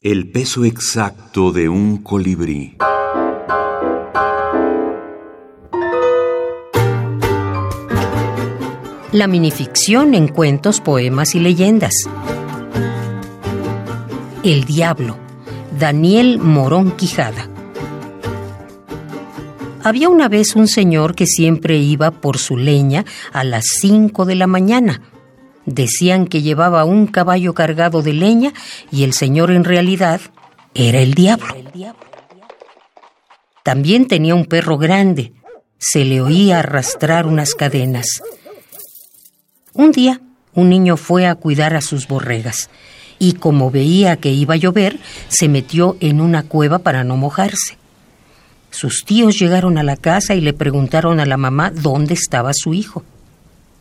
El peso exacto de un colibrí. La minificción en cuentos, poemas y leyendas. El Diablo. Daniel Morón Quijada. Había una vez un señor que siempre iba por su leña a las cinco de la mañana Decían que llevaba un caballo cargado de leña y el señor en realidad era el diablo. También tenía un perro grande. Se le oía arrastrar unas cadenas. Un día, un niño fue a cuidar a sus borregas y como veía que iba a llover, se metió en una cueva para no mojarse. Sus tíos llegaron a la casa y le preguntaron a la mamá dónde estaba su hijo.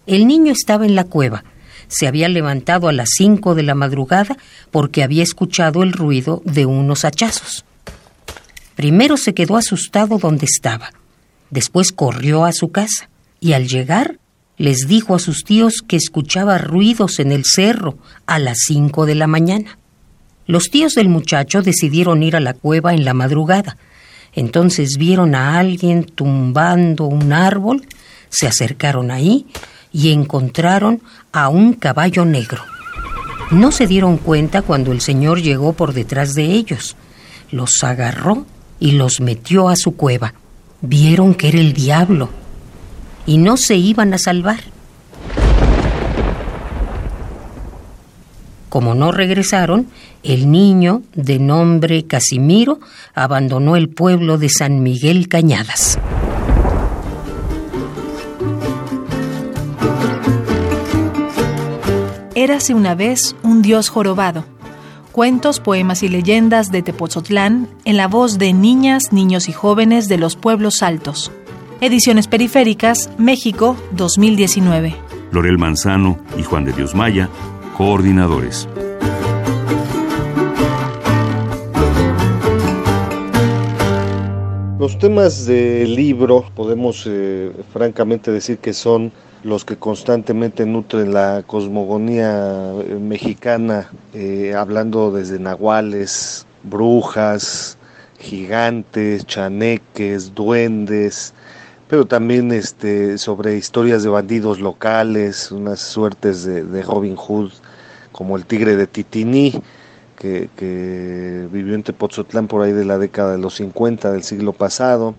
El niño estaba en la cueva, se había levantado a las cinco de la madrugada porque había escuchado el ruido de unos hachazos. Primero se quedó asustado donde estaba. Después corrió a su casa y al llegar les dijo a sus tíos que escuchaba ruidos en el cerro a las cinco de la mañana. Los tíos del muchacho decidieron ir a la cueva en la madrugada. Entonces vieron a alguien tumbando un árbol, se acercaron ahí y encontraron a un caballo negro. No se dieron cuenta cuando el señor llegó por detrás de ellos. Los agarró y los metió a su cueva. Vieron que era el diablo y no se iban a salvar. Como no regresaron, el niño, de nombre Casimiro, abandonó el pueblo de San Miguel Cañadas. Érase una vez un dios jorobado. Cuentos, poemas y leyendas de Tepozotlán en la voz de niñas, niños y jóvenes de los pueblos altos. Ediciones Periféricas, México, 2019. Lorel Manzano y Juan de Dios Maya, coordinadores. Los temas del libro podemos eh, francamente decir que son los que constantemente nutren la cosmogonía eh, mexicana, eh, hablando desde nahuales, brujas, gigantes, chaneques, duendes, pero también este, sobre historias de bandidos locales, unas suertes de, Robin Hood, como el tigre de Titiní, que, que vivió en Tepoztlán por ahí de la década de los 50 del siglo pasado.